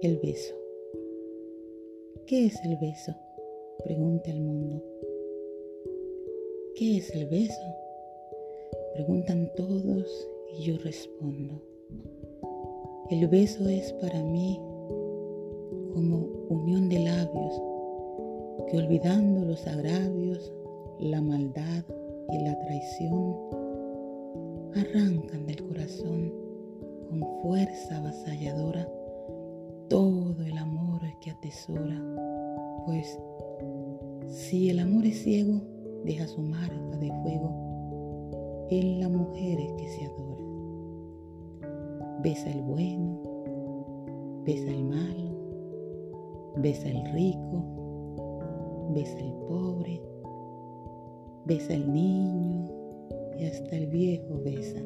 El beso. ¿Qué es el beso? Pregunta el mundo. ¿Qué es el beso? Preguntan todos y yo respondo. El beso es para mí como unión de labios que olvidando los agravios, la maldad y la traición, arrancan del corazón con fuerza avasalladora atesora, pues si el amor es ciego, deja su marca de fuego en la mujer que se adora. Besa el bueno, besa el malo, besa el rico, besa el pobre, besa el niño y hasta el viejo besa.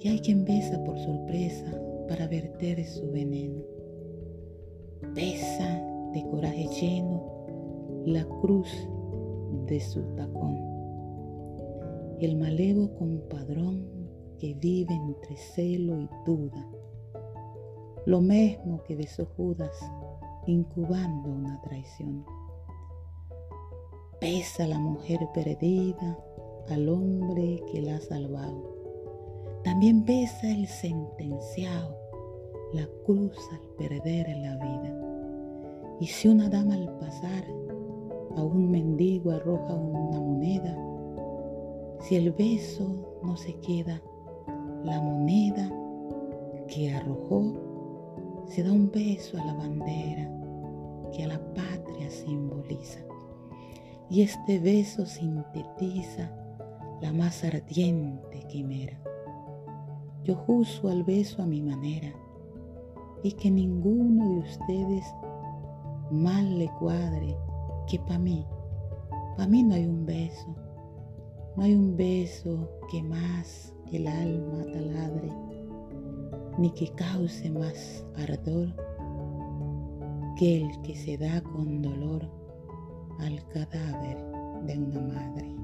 Y hay quien besa por sorpresa para verter su veneno. Besa de coraje lleno la cruz de su tacón. El malevo compadrón que vive entre celo y duda. Lo mismo que besó Judas incubando una traición. Pesa la mujer perdida al hombre que la ha salvado. También pesa el sentenciado la cruz al perder la vida. Y si una dama al pasar a un mendigo arroja una moneda, si el beso no se queda, la moneda que arrojó se da un beso a la bandera que a la patria simboliza. Y este beso sintetiza la más ardiente quimera. Yo juzgo al beso a mi manera y que ninguno de ustedes mal le cuadre que para mí, para mí no hay un beso, no hay un beso que más el alma taladre, ni que cause más ardor que el que se da con dolor al cadáver de una madre.